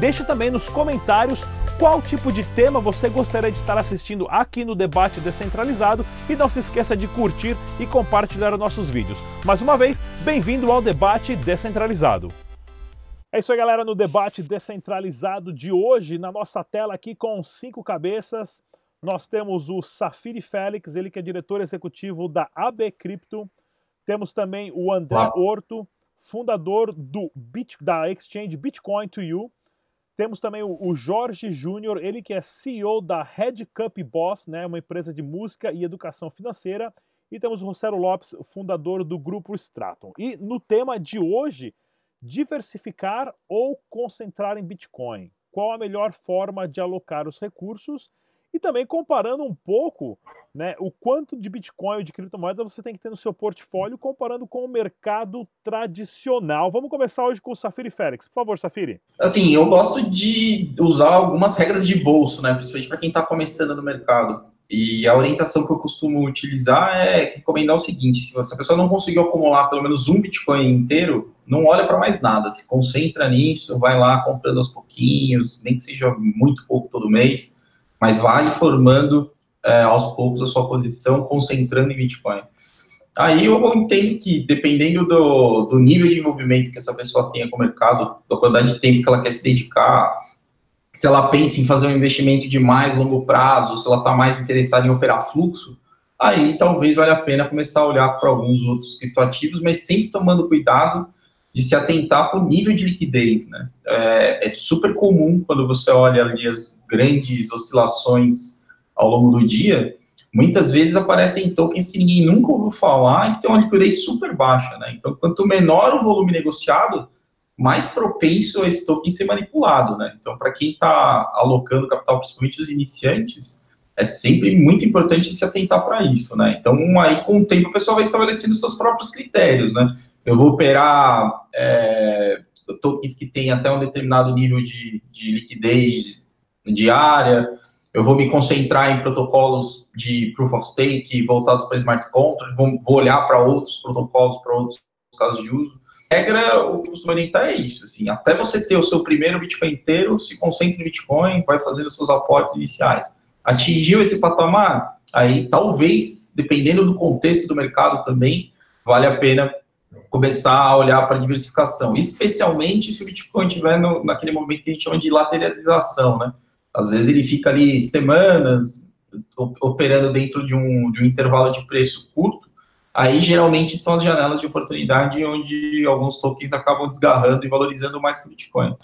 Deixe também nos comentários qual tipo de tema você gostaria de estar assistindo aqui no Debate Descentralizado e não se esqueça de curtir e compartilhar nossos vídeos. Mais uma vez, bem-vindo ao Debate Descentralizado. É isso aí, galera, no Debate Descentralizado de hoje, na nossa tela aqui com cinco cabeças, nós temos o Safiri Félix, ele que é diretor executivo da AB Crypto. Temos também o André Horto, fundador do Bit, da exchange Bitcoin to You. Temos também o, Jorge Júnior, ele que é CEO da Red Cup Boss, né, uma empresa de música e educação financeira. E temos o Rosero Lopes, fundador do grupo Stratum. E no tema de hoje, diversificar ou concentrar em Bitcoin. Qual a melhor forma de alocar os recursos e também comparando um pouco né, o quanto de Bitcoin ou de criptomoeda você tem que ter no seu portfólio, comparando com o mercado tradicional. Vamos começar hoje com o Safiri Félix. Por favor, Safiri. Assim, eu gosto de usar algumas regras de bolso, né, principalmente para quem está começando no mercado. E a orientação que eu costumo utilizar é recomendar o seguinte: se a pessoa não conseguiu acumular pelo menos um Bitcoin inteiro, não olha para mais nada, se concentra nisso, vai lá comprando aos pouquinhos, nem que seja muito pouco todo mês mas vai formando é, aos poucos a sua posição, concentrando em Bitcoin. Aí eu entendo que, dependendo do, do nível de envolvimento que essa pessoa tenha com o mercado, da quantidade de tempo que ela quer se dedicar, se ela pensa em fazer um investimento de mais longo prazo, se ela está mais interessada em operar fluxo, aí talvez valha a pena começar a olhar para alguns outros criptoativos, mas sempre tomando cuidado de se atentar para o nível de liquidez, né? É, é, super comum quando você olha ali as grandes oscilações ao longo do dia, muitas vezes aparecem tokens que ninguém nunca ouviu falar e que tem uma liquidez super baixa, né? Então, quanto menor o volume negociado, mais propenso a esse token ser manipulado, né? Então, para quem está alocando capital, principalmente os iniciantes, é sempre muito importante se atentar para isso, né? Então, aí com o tempo a pessoa vai estabelecendo seus próprios critérios, né? Eu vou operar é, tokens que tem até um determinado nível de, de liquidez diária, eu vou me concentrar em protocolos de proof of stake voltados para smart contracts, vou, olhar para outros protocolos, para outros casos de uso. Regra, o que eu costumo orientar é isso, assim, até você ter o seu primeiro Bitcoin inteiro, se concentre em Bitcoin, vai fazendo os seus aportes iniciais. Atingiu esse patamar, aí talvez, dependendo do contexto do mercado também, vale a pena começar a olhar para diversificação, especialmente se o Bitcoin estiver no, naquele momento que a gente chama de lateralização, né? Às vezes ele fica ali semanas operando dentro de um, de um intervalo de preço curto, aí geralmente são as janelas de oportunidade onde alguns tokens acabam desgarrando e valorizando mais que o Bitcoin.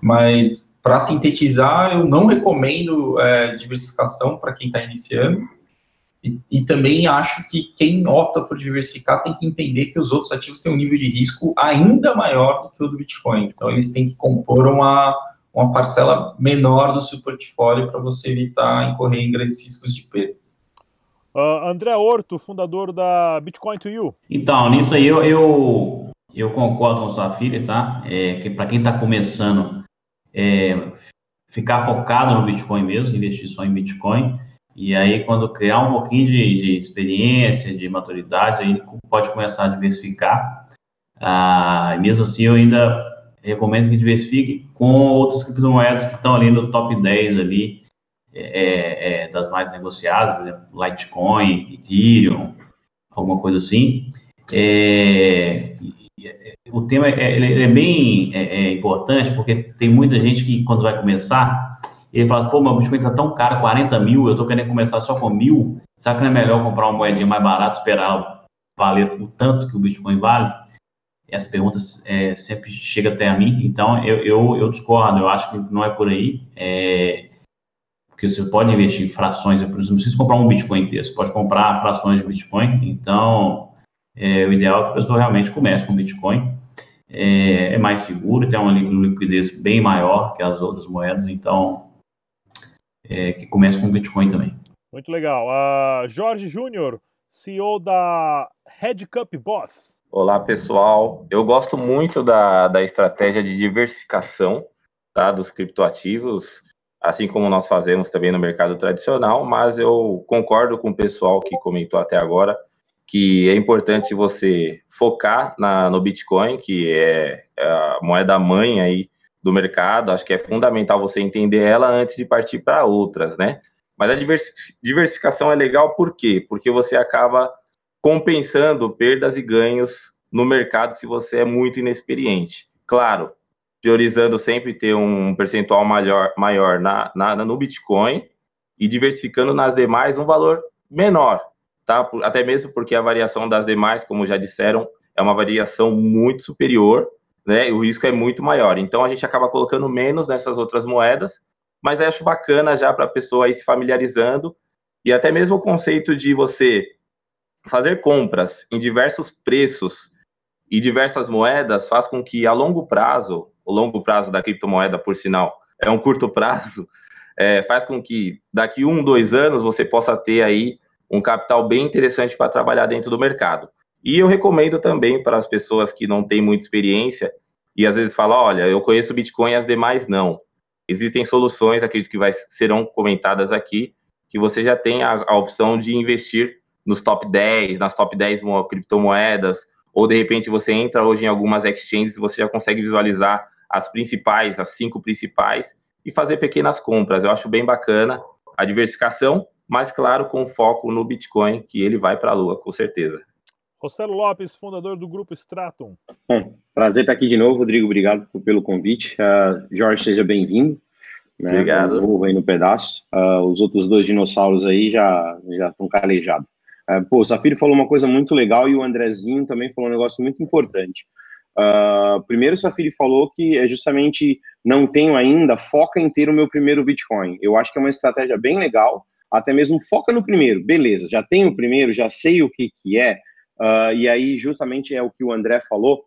Mas, para sintetizar, eu não recomendo é, diversificação para quem está iniciando, e, e, também acho que quem opta por diversificar tem que entender que os outros ativos têm um nível de risco ainda maior do que o do Bitcoin. Então, eles têm que compor uma, uma parcela menor do seu portfólio para você evitar incorrer em grandes riscos de perdas. Uh, André Horto, fundador da Bitcoin to You. Então, nisso aí eu, eu, eu concordo com sua filha, tá? É, que para quem está começando, é, ficar focado no Bitcoin mesmo, investir só em Bitcoin. E aí, quando criar um pouquinho de, de experiência, de maturidade, aí pode começar a diversificar. Ah, mesmo assim, eu ainda recomendo que diversifique com outras criptomoedas que estão ali no top 10 ali, é, é, é, das mais negociadas, por exemplo, Litecoin, Ethereum, alguma coisa assim. É, o tema é, é bem é, importante porque tem muita gente que, quando vai começar, ele fala, pô, meu Bitcoin tá tão caro, 40 mil, eu tô querendo começar só com mil, será que não é melhor comprar uma moedinha mais barata, esperar valer o tanto que o Bitcoin vale? Essa pergunta é, sempre chega até a mim, então eu, eu, eu, discordo, eu acho que não é por aí, é, porque você pode investir em frações, você não precisa comprar um Bitcoin inteiro, você pode comprar frações de Bitcoin, então é, o ideal é que a pessoa realmente comece com Bitcoin, é, é mais seguro, tem uma liquidez bem maior que as outras moedas, então é, que começa com Bitcoin também. Muito legal. Uh, Jorge Júnior, CEO da Red Cup Boss. Olá, pessoal. Eu gosto muito da, da estratégia de diversificação tá, dos criptoativos, assim como nós fazemos também no mercado tradicional, mas eu concordo com o pessoal que comentou até agora que é importante você focar na, no Bitcoin, que é, é a moeda mãe aí do mercado. Acho que é fundamental você entender ela antes de partir para outras, né? Mas a diversificação é legal por quê? Porque você acaba compensando perdas e ganhos no mercado se você é muito inexperiente. Claro, priorizando sempre ter um percentual maior, maior na, na, no Bitcoin e diversificando nas demais um valor menor, tá? Até mesmo porque a variação das demais, como já disseram, é uma variação muito superior, né? O risco é muito maior. Então a gente acaba colocando menos nessas outras moedas mas acho bacana já para a pessoa ir se familiarizando e até mesmo o conceito de você fazer compras em diversos preços e diversas moedas faz com que a longo prazo, o longo prazo da criptomoeda, por sinal, é um curto prazo, é, faz com que daqui um, dois anos você possa ter aí um capital bem interessante para trabalhar dentro do mercado. E eu recomendo também para as pessoas que não têm muita experiência e às vezes falam, olha, eu conheço Bitcoin e as demais não. Existem soluções, acredito que vai, serão comentadas aqui, que você já tem a, a opção de investir nos top 10, nas top 10 criptomoedas, ou de repente você entra hoje em algumas exchanges e você já consegue visualizar as principais, as cinco principais, e fazer pequenas compras. Eu acho bem bacana a diversificação, mas claro, com foco no Bitcoin, que ele vai para a lua, com certeza. Rossello Lopes, fundador do grupo Stratum. Bom, prazer estar aqui de novo, Rodrigo. Obrigado pelo convite. Uh, Jorge, seja bem-vindo. Né, Obrigado. Novo aí no pedaço. Uh, os outros dois dinossauros aí já, já estão calejados. Uh, pô, o Safiro falou uma coisa muito legal e o Andrezinho também falou um negócio muito importante. Uh, primeiro, o Safiri falou que é justamente não tenho ainda, foca em ter o meu primeiro Bitcoin. Eu acho que é uma estratégia bem legal, até mesmo foca no primeiro. Beleza, já tenho o primeiro, já sei o que, que é, uh, e aí justamente é o que o André falou,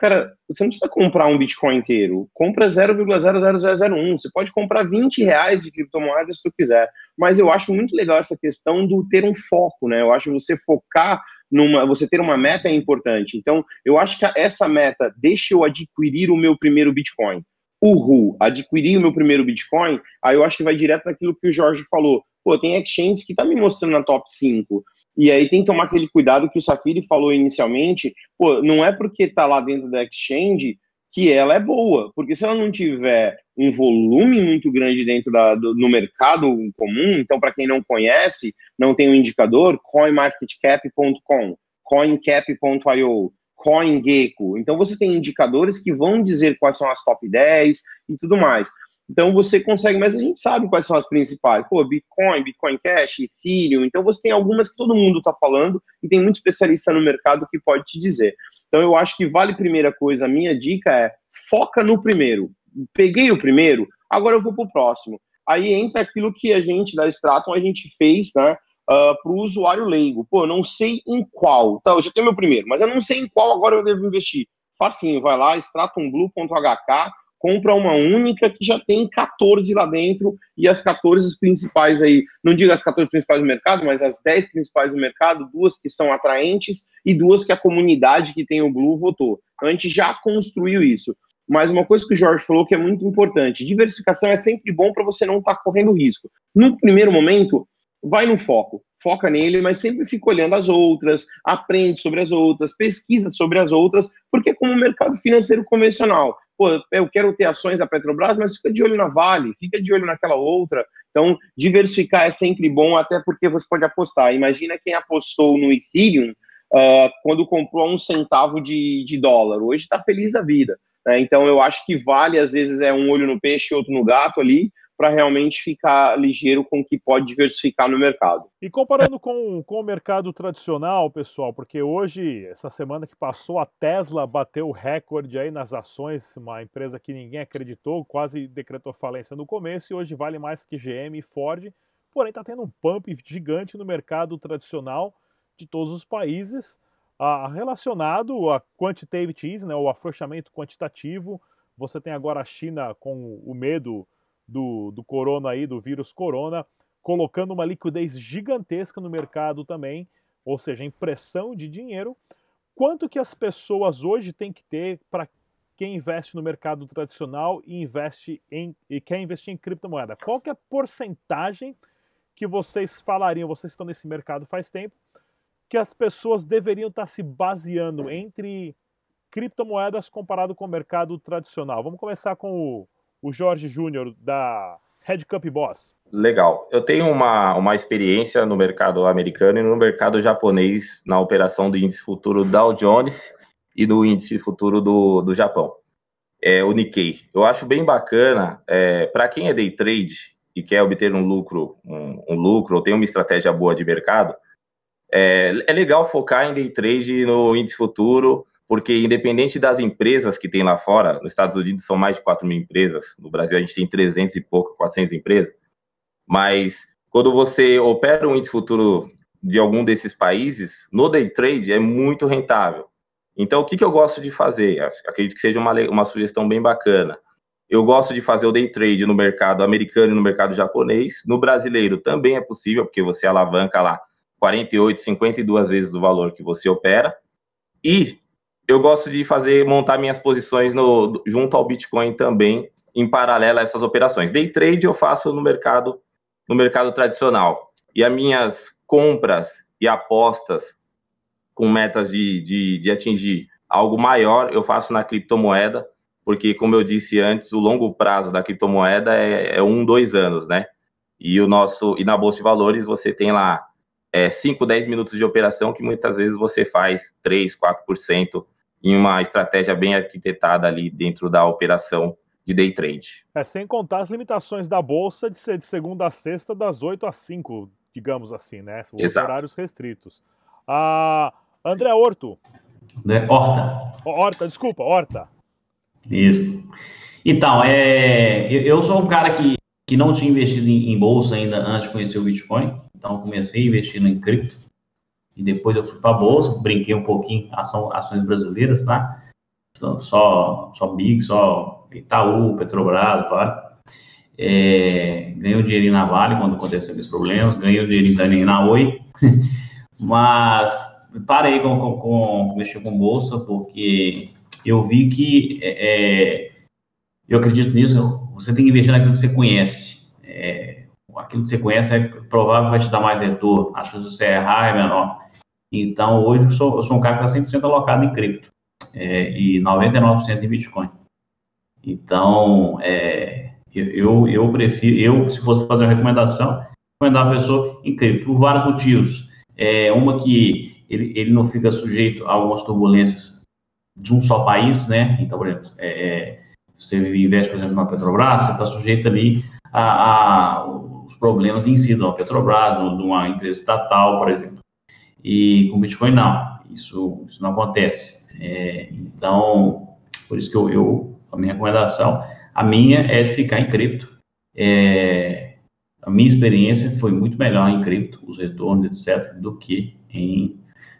Cara, você não precisa comprar um Bitcoin inteiro. Compra 0,00001. Você pode comprar 20 reais de criptomoedas se tu quiser. Mas eu acho muito legal essa questão do ter um foco, né? Eu acho você focar numa. Você ter uma meta é importante. Então, eu acho que essa meta, deixa eu adquirir o meu primeiro Bitcoin. Uhul, adquirir o meu primeiro Bitcoin, aí eu acho que vai direto naquilo que o Jorge falou. Pô, tem exchanges que tá me mostrando na top 5. E aí tem que tomar aquele cuidado que o Safiri falou inicialmente, pô, não é porque está lá dentro da exchange que ela é boa, porque se ela não tiver um volume muito grande dentro da, do, no mercado comum, então para quem não conhece, não tem um indicador, coinmarketcap.com, coincap.io, CoinGecko. Então você tem indicadores que vão dizer quais são as top 10 e tudo mais. Então você consegue, mas a gente sabe quais são as principais. Pô, Bitcoin, Bitcoin Cash, Ethereum. Então você tem algumas que todo mundo está falando e tem muito especialista no mercado que pode te dizer. Então eu acho que vale primeira coisa, a minha dica é foca no primeiro. Peguei o primeiro, agora eu vou para o próximo. Aí entra aquilo que a gente da Stratum a gente fez, né? Uh, ah, para o usuário leigo. Pô, eu não sei em qual. Tá, eu já tenho meu primeiro, mas eu não sei em qual agora eu devo investir. Facinho, vai lá, stratumblue.hk, compra uma única que já tem 14 lá dentro e as 14 principais aí, não digo as 14 principais do mercado, mas as 10 principais do mercado, duas que são atraentes e duas que a comunidade que tem o Blue votou. Então a gente já construiu isso. Mas uma coisa que o Jorge falou que é muito importante, diversificação é sempre bom para você não estar tá correndo risco. No primeiro momento, vai no foco, foca nele, mas sempre fica olhando as outras, aprende sobre as outras, pesquisa sobre as outras, porque como o mercado financeiro convencional, pô, eu quero ter ações da Petrobras, mas fica de olho na Vale, fica de olho naquela outra. Então, diversificar é sempre bom, até porque você pode apostar. Imagina quem apostou no Ethereum uh, quando comprou um centavo de, de dólar. Hoje está feliz da vida. Né? Então, eu acho que vale, às vezes, é um olho no peixe e outro no gato ali, para realmente ficar ligeiro com o que pode diversificar no mercado. E comparando com, com o mercado tradicional, pessoal, porque hoje, essa semana que passou, a Tesla bateu o recorde aí nas ações, uma empresa que ninguém acreditou, quase decretou falência no começo e hoje vale mais que GM e Ford, porém está tendo um pump gigante no mercado tradicional de todos os países, ah, relacionado a quantitative easing, né, o afrouxamento quantitativo. Você tem agora a China com o medo do, do corona aí, do vírus corona, colocando uma liquidez gigantesca no mercado também, ou seja, impressão de dinheiro. Quanto que as pessoas hoje têm que ter para quem investe no mercado tradicional e investe em e quer investir em criptomoeda? Qual que é a porcentagem que vocês falariam, vocês estão nesse mercado faz tempo, que as pessoas deveriam estar se baseando entre criptomoedas comparado com o mercado tradicional? Vamos começar com o, o Jorge Júnior da Red Cup Boss. Legal. Eu tenho uma, uma experiência no mercado americano e no mercado japonês na operação do índice futuro Dow Jones e no índice futuro do, do Japão, é, o Nikkei. Eu acho bem bacana, é, para quem é day trade e quer obter um lucro, um, um, lucro ou tem uma estratégia boa de mercado, é, é legal focar em day trade no índice futuro, porque independente das empresas que tem lá fora, nos Estados Unidos são mais de 4 mil empresas, no Brasil a gente tem 300 e pouco, 400 empresas, mas quando você opera um índice futuro de algum desses países, no day trade é muito rentável. Então, o que, que eu gosto de fazer? Acredito que seja uma, uma sugestão bem bacana. Eu gosto de fazer o day trade no mercado americano e no mercado japonês. No brasileiro também é possível, porque você alavanca lá 48, 52 vezes o valor que você opera. E eu gosto de fazer, montar minhas posições no, junto ao Bitcoin também, em paralelo a essas operações. Day trade eu faço no mercado no mercado tradicional. E as minhas compras e apostas com metas de, de, de atingir algo maior, eu faço na criptomoeda, porque, como eu disse antes, o longo prazo da criptomoeda é, é um, dois anos, né? E o nosso e na bolsa de valores você tem lá é, 5, 10 minutos de operação que muitas vezes você faz 3, 4% em uma estratégia bem arquitetada ali dentro da operação de day trade. É, sem contar as limitações da bolsa de ser de segunda a sexta, das 8 às 5, digamos assim, né? Os Exato. horários restritos. Ah, André Horto. André Horta. Horta, desculpa, Horta. Isso. Então, é, eu sou um cara que, que não tinha investido em, em bolsa ainda antes de conhecer o Bitcoin. Então, comecei investindo em cripto. E depois eu fui para a bolsa, brinquei um pouquinho ação, ações brasileiras, tá? Só, só, só Big, só Itaú, Petrobras, Vale. É, ganhei um dinheirinho na Vale quando aconteceu esses problemas, ganhei um dinheirinho também na Oi, mas parei com, com, com, mexer com bolsa porque eu vi que é, é, eu acredito nisso, você tem que investir naquilo que você conhece. É, aquilo que você conhece é provável que vai te dar mais retorno, a chance de você errar é menor. Então, hoje eu sou, eu sou um cara que está 100% alocado em cripto é, e 99% em Bitcoin. Então, é, eu, eu prefiro, eu, se fosse fazer uma recomendação, recomendar a pessoa em cripto, por vários motivos. É, uma que ele, ele não fica sujeito a algumas turbulências de um só país, né? Então, por exemplo, é, é você investe, por exemplo, na Petrobras, você está sujeito ali a, a, os problemas em si de uma Petrobras, de uma empresa estatal, por exemplo. E com Bitcoin, não. Isso, isso não acontece. É, então, por isso que eu, eu a minha recomendação, a minha é de ficar em cripto. É, a minha experiência foi muito melhor em cripto, os retornos, etc., do que em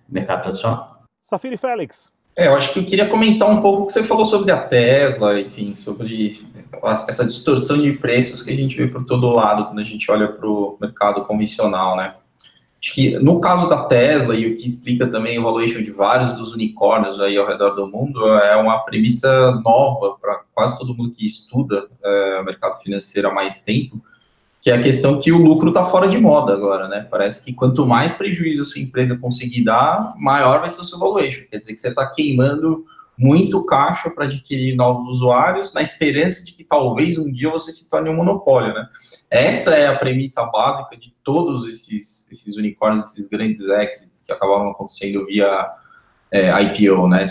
mercado tradicional. Safiri Félix. É, eu acho que eu queria comentar um pouco o que você falou sobre a Tesla, enfim, sobre essa distorção de preços que a gente vê por todo lado quando a gente olha para o mercado convencional, né? Acho que no caso da Tesla, e o que explica também o valuation de vários dos unicórnios aí ao redor do mundo, é uma premissa nova para quase todo mundo que estuda é, o mercado financeiro há mais tempo, que é a questão que o lucro está fora de moda agora, né? Parece que quanto mais prejuízo a sua empresa conseguir dar, maior vai ser o seu valuation. Quer dizer que você está queimando muito caixa para adquirir novos usuários, na esperança de que talvez um dia você se torne um monopólio, né? Essa é a premissa básica de todos esses, esses unicórnios, esses grandes exits que acabavam acontecendo via é, IPO, né?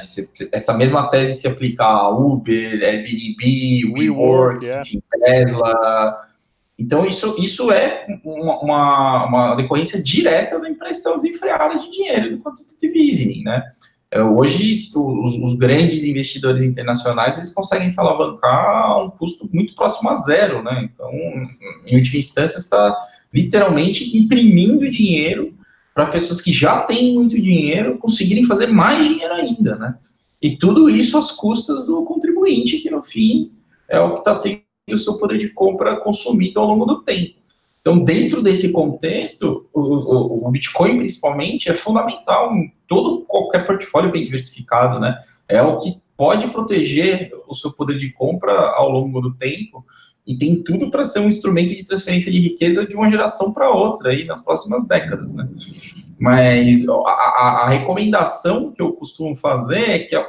Essa mesma tese se aplica a Uber, Airbnb, WeWork, yeah. Tesla. Então, isso, isso é uma, uma, uma, decorrência direta da impressão desenfreada de dinheiro do quantitative easing, né? É, hoje, os, os, grandes investidores internacionais eles conseguem se alavancar a um custo muito próximo a zero, né? Então, em última instância, está literalmente imprimindo dinheiro para pessoas que já têm muito dinheiro conseguirem fazer mais dinheiro ainda, né? E tudo isso às custas do contribuinte, que no fim é o que está tendo o seu poder de compra consumido ao longo do tempo. Então, dentro desse contexto, o, o, o Bitcoin, principalmente, é fundamental em todo qualquer portfólio bem diversificado, né? É o que pode proteger o seu poder de compra ao longo do tempo e tem tudo para ser um instrumento de transferência de riqueza de uma geração para outra aí nas próximas décadas, né? Mas a, a, a, recomendação que eu costumo fazer é que a,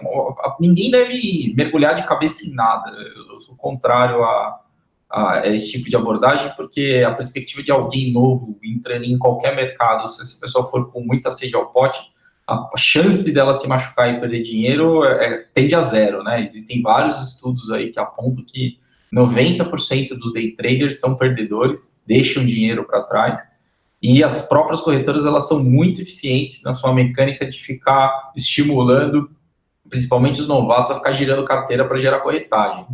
ninguém deve mergulhar de cabeça em nada. Eu sou contrário a, a, esse tipo de abordagem, porque a perspectiva de alguém novo entrando em qualquer mercado, se essa pessoa for com muita sede ao pote, a chance dela se machucar e perder dinheiro é, tende a zero, né? Existem vários estudos aí que apontam que 90% dos day traders são perdedores, deixam dinheiro para trás, e as próprias corretoras elas são muito eficientes na sua mecânica de ficar estimulando, principalmente os novatos, a ficar girando carteira para gerar corretagem.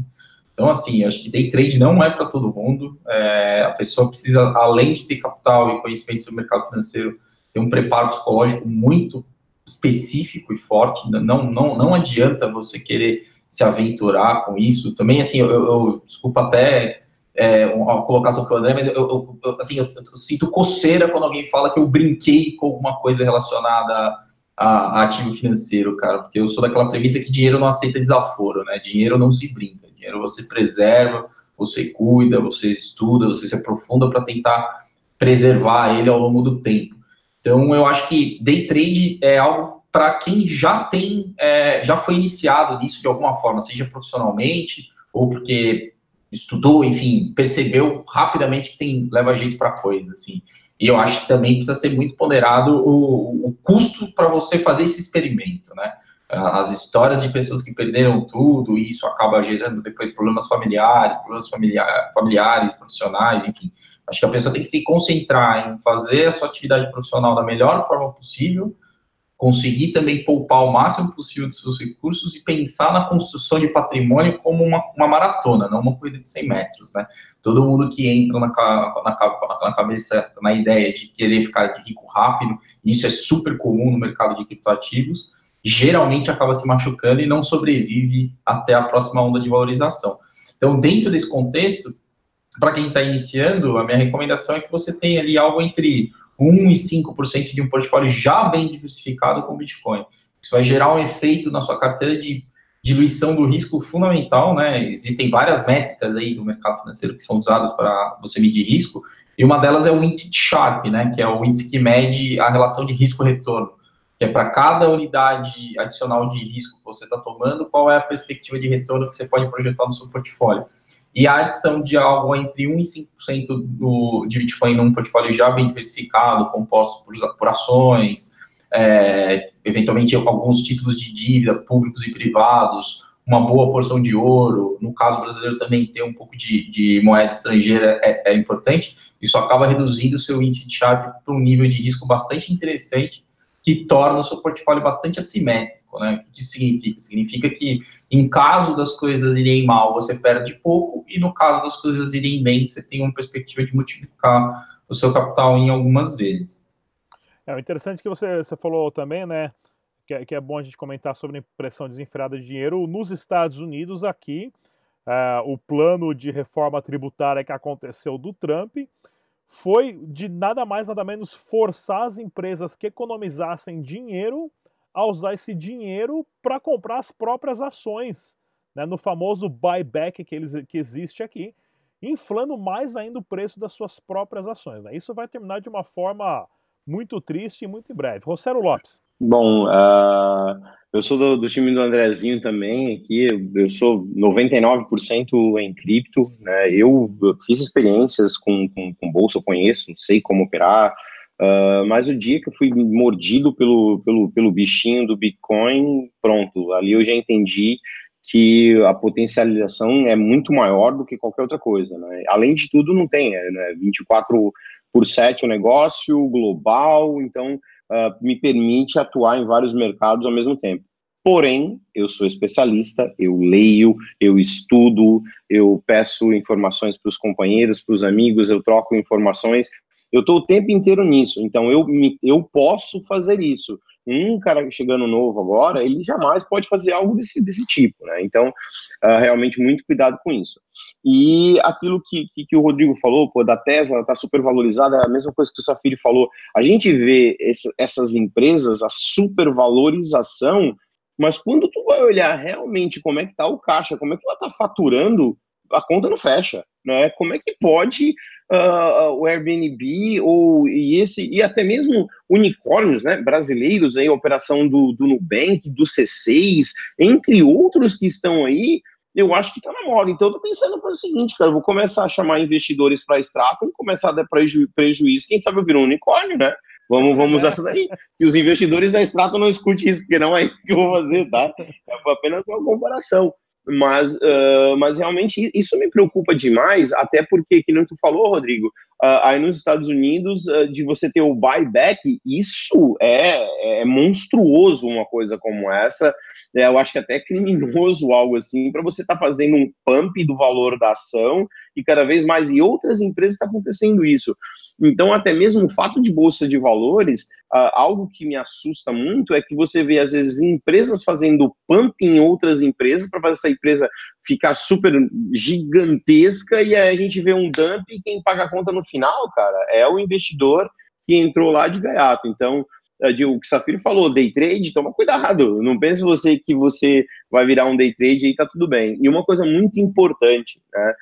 Então, assim, acho que day trade não é para todo mundo. É, a pessoa precisa, além de ter capital e conhecimento sobre o mercado financeiro, ter um preparo psicológico muito específico e forte. Não, não, não adianta você querer se aventurar com isso. Também, assim, eu, eu desculpa até é, a colocação para o André, mas eu, eu, eu assim, eu, sinto coceira quando alguém fala que eu brinquei com alguma coisa relacionada a, a, ativo financeiro, cara, porque eu sou daquela premissa que dinheiro não aceita desaforo, né? Dinheiro não se brinca dinheiro você preserva, você cuida, você estuda, você se aprofunda para tentar preservar ele ao longo do tempo. Então, eu acho que day trade é algo para quem já tem, é, já foi iniciado nisso de alguma forma, seja profissionalmente ou porque estudou, enfim, percebeu rapidamente que tem leva jeito para coisa, assim. E eu acho que também precisa ser muito ponderado o, o custo para você fazer esse experimento, né? As histórias de pessoas que perderam tudo, e isso acaba gerando depois problemas familiares, problemas familiares, familiares, profissionais, enfim. Acho que a pessoa tem que se concentrar em fazer a sua atividade profissional da melhor forma possível, conseguir também poupar o máximo possível dos seus recursos e pensar na construção de patrimônio como uma, uma maratona, não uma corrida de 100 metros, né? Todo mundo que entra na, na, na cabeça, na ideia de querer ficar de rico rápido, isso é super comum no mercado de criptoativos, geralmente acaba se machucando e não sobrevive até a próxima onda de valorização. Então, dentro desse contexto, para quem está iniciando, a minha recomendação é que você tenha ali algo entre 1 e 5% de um portfólio já bem diversificado com Bitcoin. Isso vai gerar um efeito na sua carteira de diluição do risco fundamental, né? Existem várias métricas aí do mercado financeiro que são usadas para você medir risco, e uma delas é o índice de Sharpe, né? Que é o índice que mede a relação de risco-retorno que é para cada unidade adicional de risco que você está tomando, qual é a perspectiva de retorno que você pode projetar no seu portfólio. E a adição de algo entre 1% e 5% do, de Bitcoin num portfólio já bem diversificado, composto por, por ações, é, eventualmente alguns títulos de dívida públicos e privados, uma boa porção de ouro, no caso brasileiro também ter um pouco de, de moeda estrangeira é, é, importante, isso acaba reduzindo o seu índice de chave para um nível de risco bastante interessante que torna o seu portfólio bastante assimétrico. Né? O que isso significa? Significa que, em caso das coisas irem mal, você perde pouco, e no caso das coisas irem bem, você tem uma perspectiva de multiplicar o seu capital em algumas vezes. É interessante que você, você falou também, né? Que é, que é bom a gente comentar sobre a impressão desenfreada de dinheiro. Nos Estados Unidos, aqui, é, o plano de reforma tributária que aconteceu do Trump foi de nada mais, nada menos forçar as empresas que economizassem dinheiro a usar esse dinheiro para comprar as próprias ações, né, no famoso buyback que, eles, que existe aqui, inflando mais ainda o preço das suas próprias ações. Né? Isso vai terminar de uma forma muito triste e muito em breve. Rosero Lopes. Bom, uh, eu sou do, do, time do Andrezinho também, aqui eu sou 99% em cripto, né? Eu, fiz experiências com, com, com bolsa, eu conheço, sei como operar, uh, mas o dia que eu fui mordido pelo, pelo, pelo bichinho do Bitcoin, pronto, ali eu já entendi que a potencialização é muito maior do que qualquer outra coisa, né? Além de tudo, não tem, né? 24 por 7 o negócio, global, então uh, me permite atuar em vários mercados ao mesmo tempo. Porém, eu sou especialista, eu leio, eu estudo, eu peço informações para os companheiros, para os amigos, eu troco informações. Eu estou o tempo inteiro nisso, então eu, me, eu posso fazer isso. Um cara chegando novo agora, ele jamais pode fazer algo desse, desse tipo, né? Então, uh, realmente, muito cuidado com isso. E aquilo que, que, que, o Rodrigo falou, pô, da Tesla, tá super valorizada, é a mesma coisa que o Safiri falou. A gente vê esse, essas empresas, a supervalorização, mas quando tu vai olhar realmente como é que tá o caixa, como é que ela tá faturando, a conta não fecha, né? Como é que pode uh, o Airbnb ou e esse e até mesmo unicórnios, né? Brasileiros aí, a operação do, do Nubank, do C6, entre outros que estão aí, eu acho que está na moda. Então, eu tô pensando no seguinte, cara, vou começar a chamar investidores para extrato, começar a dar preju prejuízo, quem sabe eu viro um unicórnio, né? Vamos, vamos usar isso daí. E os investidores da extrato não escutem isso, porque não é isso que eu vou fazer, tá? É apenas uma comparação. Mas, uh, mas realmente isso me preocupa demais, até porque, que não tu falou, Rodrigo, uh, aí nos Estados Unidos, uh, de você ter o buyback, isso é, é monstruoso uma coisa como essa. É, eu acho que até criminoso algo assim, para você estar tá fazendo um pump do valor da ação e cada vez mais, e outras empresas está acontecendo isso. Então, até mesmo o fato de bolsa de valores, uh, algo que me assusta muito é que você vê, às vezes, empresas fazendo pump em outras empresas para fazer essa empresa ficar super gigantesca e aí a gente vê um dump e quem paga a conta no final, cara, é o investidor que entrou lá de gaiato. Então, eh, o que o Safiro falou, day trade, toma cuidado. Não pense você que você vai virar um day trade e tá tudo bem. E uma coisa muito importante, né?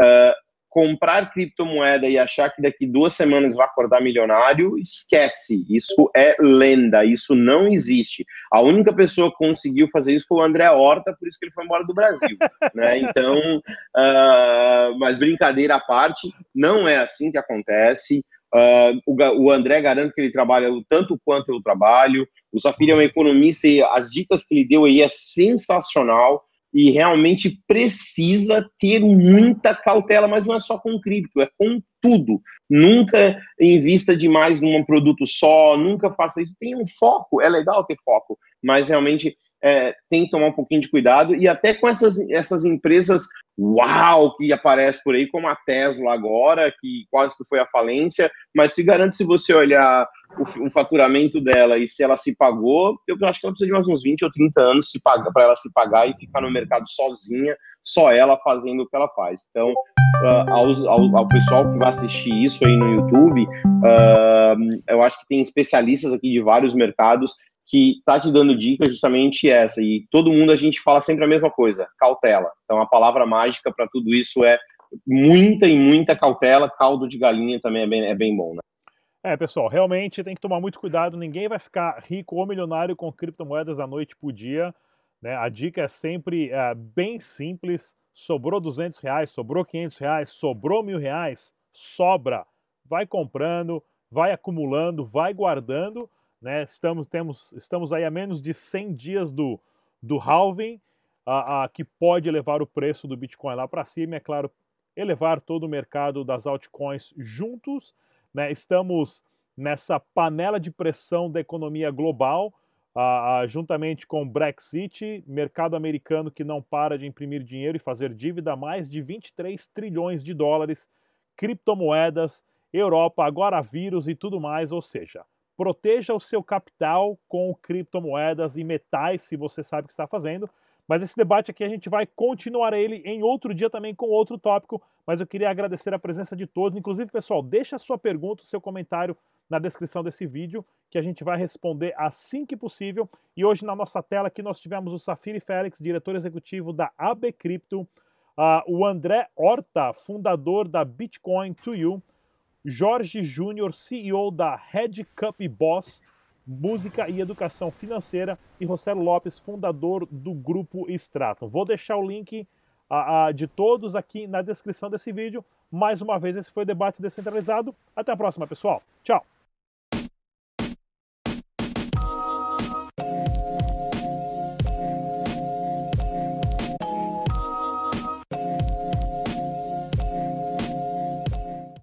Uh, comprar criptomoeda e achar que daqui duas semanas vai acordar milionário, esquece. Isso é lenda, isso não existe. A única pessoa que conseguiu fazer isso foi o André Horta, por isso que ele foi embora do Brasil. né? Então, uh, mas brincadeira à parte, não é assim que acontece. Uh, o, o, André garante que ele trabalha o tanto quanto eu trabalho. O Safira é um economista e as dicas que ele deu aí é sensacional e realmente precisa ter muita cautela, mas não é só com cripto, é com tudo. Nunca invista demais num produto só, nunca faça isso. Tem um foco, é legal ter foco, mas realmente é, tem que tomar um pouquinho de cuidado e até com essas, essas empresas uau que aparece por aí, como a Tesla agora, que quase que foi a falência, mas se garante se você olhar o, o faturamento dela e se ela se pagou, eu acho que ela precisa de mais uns 20 ou 30 anos para ela se pagar e ficar no mercado sozinha, só ela fazendo o que ela faz. Então, uh, aos, ao, ao, pessoal que vai assistir isso aí no YouTube, uh, eu acho que tem especialistas aqui de vários mercados que tá te dando dica justamente essa. E todo mundo a gente fala sempre a mesma coisa, cautela. Então a palavra mágica para tudo isso é muita e muita cautela. Caldo de galinha também é bem, é bem bom, né? É, pessoal, realmente tem que tomar muito cuidado. Ninguém vai ficar rico ou milionário com criptomoedas da noite por dia. Né? A dica é sempre é, bem simples. Sobrou 200 reais, sobrou 500 reais, sobrou mil reais, sobra. Vai comprando, vai acumulando, vai guardando né? Estamos, temos, estamos aí a menos de 100 dias do, do halving, a, a, que pode levar o preço do Bitcoin lá para cima é claro, elevar todo o mercado das altcoins juntos. Né? Estamos nessa panela de pressão da economia global, juntamente com o Brexit, mercado americano que não para de imprimir dinheiro e fazer dívida, mais de 23 trilhões de dólares, criptomoedas, Europa, agora vírus e tudo mais, ou seja, Proteja o seu capital com criptomoedas e metais, se você sabe o que está fazendo. Mas esse debate aqui a gente vai continuar ele em outro dia também com outro tópico. Mas eu queria agradecer a presença de todos. Inclusive, pessoal, deixa a sua pergunta, o seu comentário na descrição desse vídeo, que a gente vai responder assim que possível. E hoje na nossa tela aqui nós tivemos o Safiri Félix, diretor executivo da AB Crypto, uh, o André Horta, fundador da Bitcoin to You, Jorge Júnior, CEO da Red Cup Boss, Música e Educação Financeira, e Rossello Lopes, fundador do Grupo Stratum. Vou deixar o link a, a, de todos aqui na descrição desse vídeo. Mais uma vez, esse foi o Debate Descentralizado. Até a próxima, pessoal. Tchau!